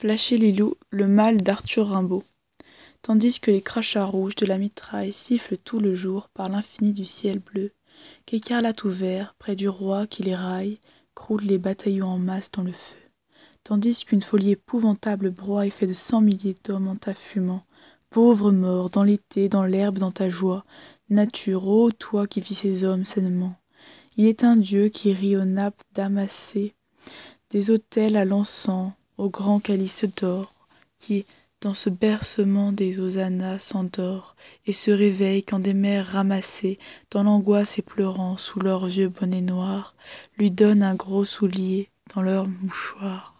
flasher les loups, le mal d'Arthur Rimbaud. Tandis que les crachats rouges de la mitraille sifflent tout le jour par l'infini du ciel bleu, qu'écarlate ouvert, près du roi qui les raille, croulent les bataillons en masse dans le feu. Tandis qu'une folie épouvantable broie et fait de cent milliers d'hommes en ta fumant, pauvre mort, dans l'été, dans l'herbe, dans ta joie, nature, ô toi qui vis ces hommes sainement. Il est un Dieu qui rit aux nappes damassées, des autels à l'encens, au grand calice d'or, qui, dans ce bercement des hosannas, s'endort, et se réveille quand des mères ramassées, dans l'angoisse et pleurant, sous leurs vieux bonnets noirs, lui donnent un gros soulier dans leur mouchoir.